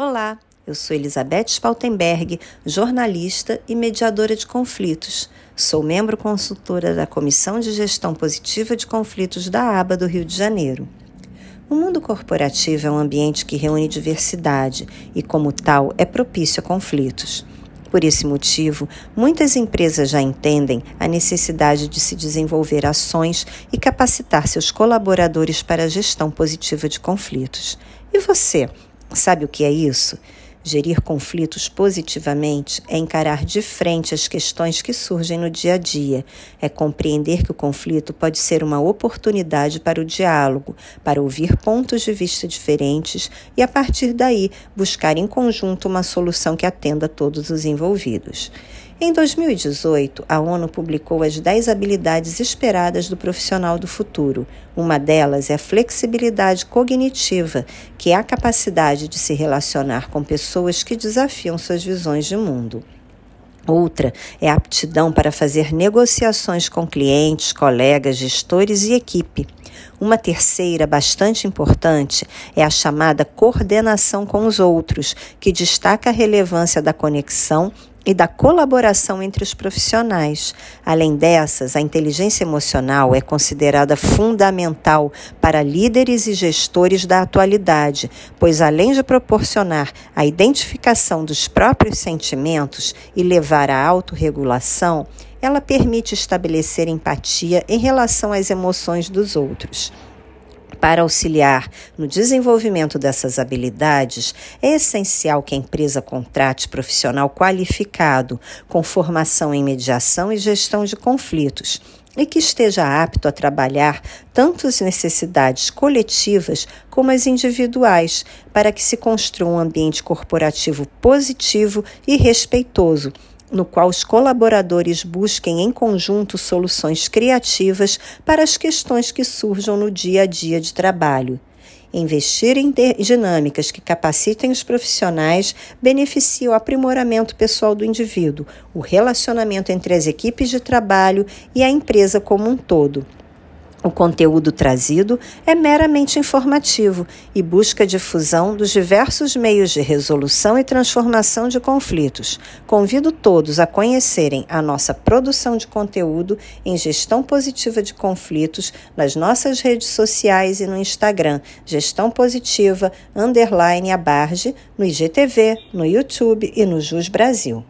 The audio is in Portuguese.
Olá, eu sou Elizabeth Spaltenberg, jornalista e mediadora de conflitos. Sou membro consultora da Comissão de Gestão Positiva de Conflitos da ABA do Rio de Janeiro. O mundo corporativo é um ambiente que reúne diversidade e, como tal, é propício a conflitos. Por esse motivo, muitas empresas já entendem a necessidade de se desenvolver ações e capacitar seus colaboradores para a gestão positiva de conflitos. E você? Sabe o que é isso? Gerir conflitos positivamente é encarar de frente as questões que surgem no dia a dia, é compreender que o conflito pode ser uma oportunidade para o diálogo, para ouvir pontos de vista diferentes e, a partir daí, buscar em conjunto uma solução que atenda todos os envolvidos. Em 2018, a ONU publicou as 10 habilidades esperadas do profissional do futuro. Uma delas é a flexibilidade cognitiva, que é a capacidade de se relacionar com pessoas que desafiam suas visões de mundo. Outra é a aptidão para fazer negociações com clientes, colegas, gestores e equipe. Uma terceira, bastante importante, é a chamada coordenação com os outros, que destaca a relevância da conexão e da colaboração entre os profissionais. Além dessas, a inteligência emocional é considerada fundamental para líderes e gestores da atualidade, pois além de proporcionar a identificação dos próprios sentimentos e levar à autorregulação, ela permite estabelecer empatia em relação às emoções dos outros. Para auxiliar no desenvolvimento dessas habilidades, é essencial que a empresa contrate profissional qualificado, com formação em mediação e gestão de conflitos e que esteja apto a trabalhar tanto as necessidades coletivas como as individuais, para que se construa um ambiente corporativo positivo e respeitoso, no qual os colaboradores busquem em conjunto soluções criativas para as questões que surjam no dia a dia de trabalho. Investir em dinâmicas que capacitem os profissionais beneficia o aprimoramento pessoal do indivíduo, o relacionamento entre as equipes de trabalho e a empresa como um todo. O conteúdo trazido é meramente informativo e busca difusão dos diversos meios de resolução e transformação de conflitos. Convido todos a conhecerem a nossa produção de conteúdo em gestão positiva de conflitos nas nossas redes sociais e no Instagram, gestão positiva underline abarge, no IGTV, no YouTube e no Jus Brasil.